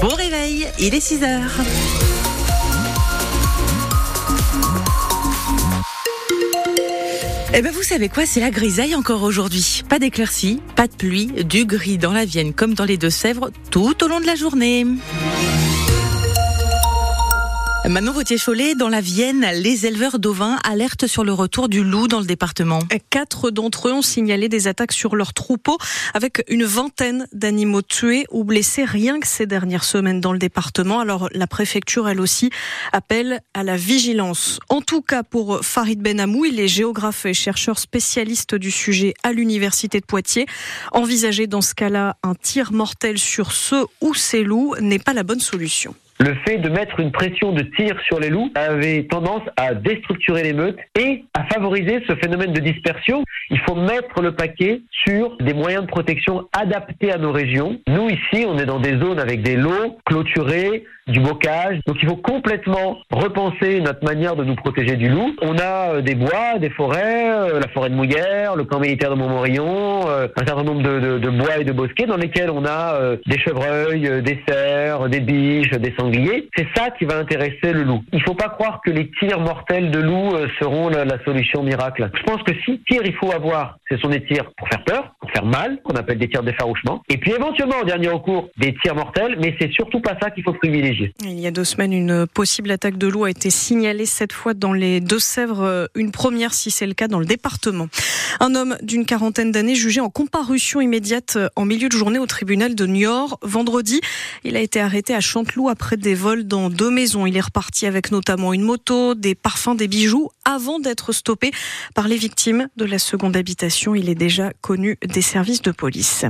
Bon réveil, il est 6 heures. Eh ben vous savez quoi, c'est la grisaille encore aujourd'hui. Pas d'éclaircies, pas de pluie, du gris dans la Vienne comme dans les Deux-Sèvres tout au long de la journée. Manon Vautier-Cholet, dans la Vienne, les éleveurs d'ovins alertent sur le retour du loup dans le département. Quatre d'entre eux ont signalé des attaques sur leurs troupeaux avec une vingtaine d'animaux tués ou blessés rien que ces dernières semaines dans le département. Alors la préfecture, elle aussi, appelle à la vigilance. En tout cas pour Farid Benamou, il est géographe et chercheur spécialiste du sujet à l'université de Poitiers. Envisager dans ce cas-là un tir mortel sur ceux ou ces loups n'est pas la bonne solution le fait de mettre une pression de tir sur les loups avait tendance à déstructurer les meutes et à favoriser ce phénomène de dispersion. Il faut mettre le paquet sur des moyens de protection adaptés à nos régions. Nous, ici, on est dans des zones avec des lots clôturés, du bocage. Donc il faut complètement repenser notre manière de nous protéger du loup. On a euh, des bois, des forêts, euh, la forêt de Mouillère, le camp militaire de Montmorillon, euh, un certain nombre de, de, bois et de bosquets dans lesquels on a des chevreuils, des cerfs, des biches, des sangliers. C'est ça qui va intéresser le loup. Il ne faut pas croire que les tirs mortels de loup seront la, la solution miracle. Je pense que si tir il faut avoir, ce sont des tirs pour faire peur, pour faire mal, qu'on appelle des tirs d'effarouchement, et puis éventuellement en dernier recours des tirs mortels, mais c'est surtout pas ça qu'il faut privilégier. Il y a deux semaines, une possible attaque de loup a été signalée cette fois dans les Deux-Sèvres, une première si c'est le cas dans le département. Un homme d'une quarantaine d'années jugé en comparution immédiate en milieu de journée au tribunal de Niort. Vendredi, il a été arrêté à Chanteloup après des vols dans deux maisons. Il est reparti avec notamment une moto, des parfums, des bijoux avant d'être stoppé par les victimes de la seconde habitation. Il est déjà connu des services de police.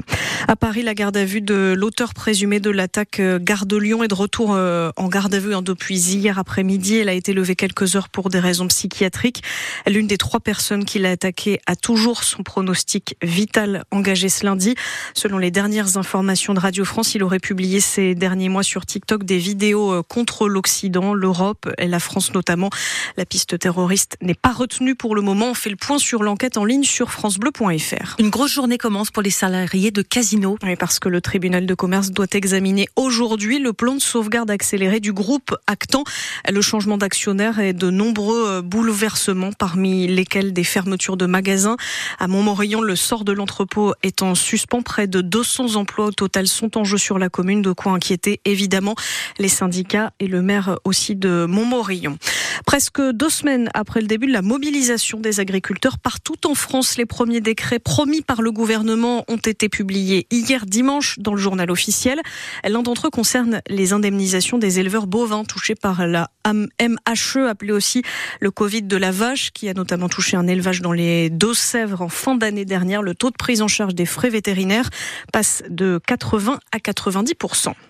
À Paris, la garde à vue de l'auteur présumé de l'attaque Gare de Lyon est de retour euh, en garde à vue hein, depuis hier après-midi. Elle a été levée quelques heures pour des raisons psychiatriques. L'une des trois personnes qui l'a attaquée a toujours son pronostic vital engagé ce lundi. Selon les dernières informations de Radio France, il aurait publié ces derniers mois sur TikTok des vidéos euh, contre l'Occident, l'Europe et la France notamment. La piste terroriste n'est pas retenue pour le moment. On fait le point sur l'enquête en ligne sur francebleu.fr. Une grosse journée commence pour les salariés de Casino. Oui, parce que le tribunal de commerce doit examiner aujourd'hui le plan de sauvegarde accélérée du groupe Actant. Le changement d'actionnaire et de nombreux euh, bouleversements, parmi lesquels des fermetures de magasins. À Montmorillon, le sort de l'entrepôt est en suspens. Près de 200 emplois au total sont en jeu sur la commune, de quoi inquiéter évidemment les syndicats et le maire aussi de Montmorillon. Presque deux semaines après le début de la mobilisation des agriculteurs partout en France, les premiers décrets promis par le gouvernement ont été publiés hier dimanche dans le journal officiel. L'un d'entre eux concerne les indemnisations des éleveurs bovins touchés par la MHE, appelée aussi le Covid de la vache, qui a notamment touché un élevage dans les Deux-Sèvres en fin d'année dernière. Le taux de prise en charge des frais vétérinaires passe de 80 à 90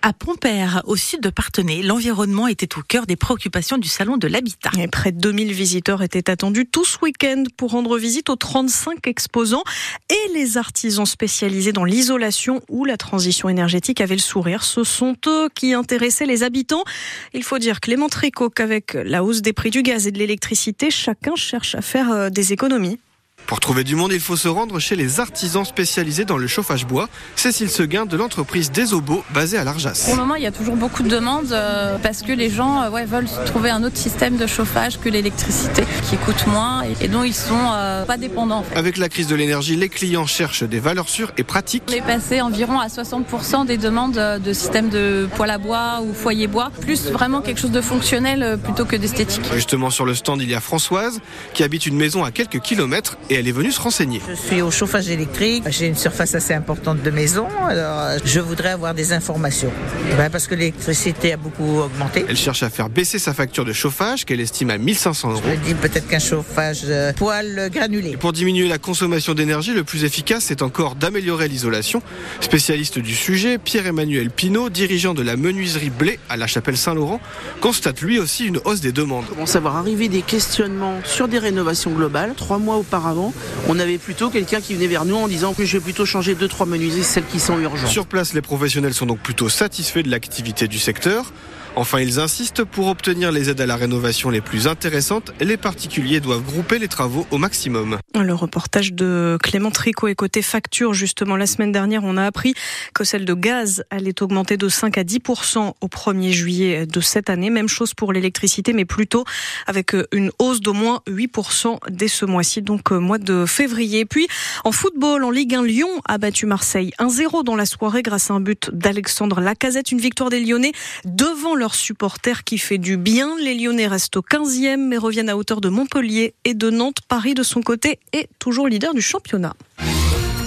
À Pompère, au sud de L'environnement était au cœur des préoccupations du salon de l'habitat. Et près de 2000 visiteurs étaient attendus tout ce week-end pour rendre visite aux 35 exposants et les artisans spécialisés dans l'isolation ou la transition énergétique avaient le sourire. Ce sont eux qui intéressaient les habitants. Il faut dire, Clément Tricot, qu'avec la hausse des prix du gaz et de l'électricité, chacun cherche à faire euh, des économies. Pour trouver du monde, il faut se rendre chez les artisans spécialisés dans le chauffage bois. Cécile Seguin de l'entreprise Desobo, basée à l'Arjas. Pour le moment, il y a toujours beaucoup de demandes euh, parce que les gens euh, ouais, veulent trouver un autre système de chauffage que l'électricité qui coûte moins et, dont ils sont euh, pas dépendants. Avec la crise de l'énergie, les clients cherchent des valeurs sûres et pratiques. On est passé environ à 60% des demandes de système de poêle à bois ou foyer bois, plus vraiment quelque chose de fonctionnel plutôt que d'esthétique. Justement, sur le stand, il y a Françoise qui habite une maison à quelques kilomètres et elle est venue se renseigner. Je suis au chauffage électrique, j'ai une surface assez importante de maison, alors je voudrais avoir des informations. Ben, parce que l'électricité a beaucoup augmenté. Elle cherche à faire baisser sa facture de chauffage qu'elle estime à 1500 euros. Je me dis peut-être qu'un chauffage euh, poêle granulé. Et pour diminuer la consommation d'énergie, le plus efficace c'est encore d'améliorer l'isolation. Spécialiste du sujet, Pierre-Emmanuel Pinault, dirigeant de la menuiserie Blé à la Chapelle Saint-Laurent, constate lui aussi une hausse des demandes. On commence à voir arriver des questionnements sur des rénovations globales? Trois mois auparavant, on avait plutôt quelqu'un qui venait vers nous en disant que je vais plutôt changer deux trois menuiseries, celles qui sont urgentes. Sur place, les professionnels sont donc plutôt satisfaits de l'activité du secteur. Enfin, ils insistent pour obtenir les aides à la rénovation les plus intéressantes, les particuliers doivent grouper les travaux au maximum. Le reportage de Clément Tricot est côté facture. Justement, la semaine dernière, on a appris que celle de gaz allait augmenter de 5 à 10% au 1er juillet de cette année. Même chose pour l'électricité, mais plutôt avec une hausse d'au moins 8% dès ce mois-ci, donc euh, mois de février. Puis en football, en Ligue 1, Lyon a battu Marseille 1-0 dans la soirée grâce à un but d'Alexandre Lacazette. Une victoire des Lyonnais devant leurs supporters qui fait du bien. Les Lyonnais restent au 15e mais reviennent à hauteur de Montpellier et de Nantes. Paris, de son côté, est toujours leader du championnat.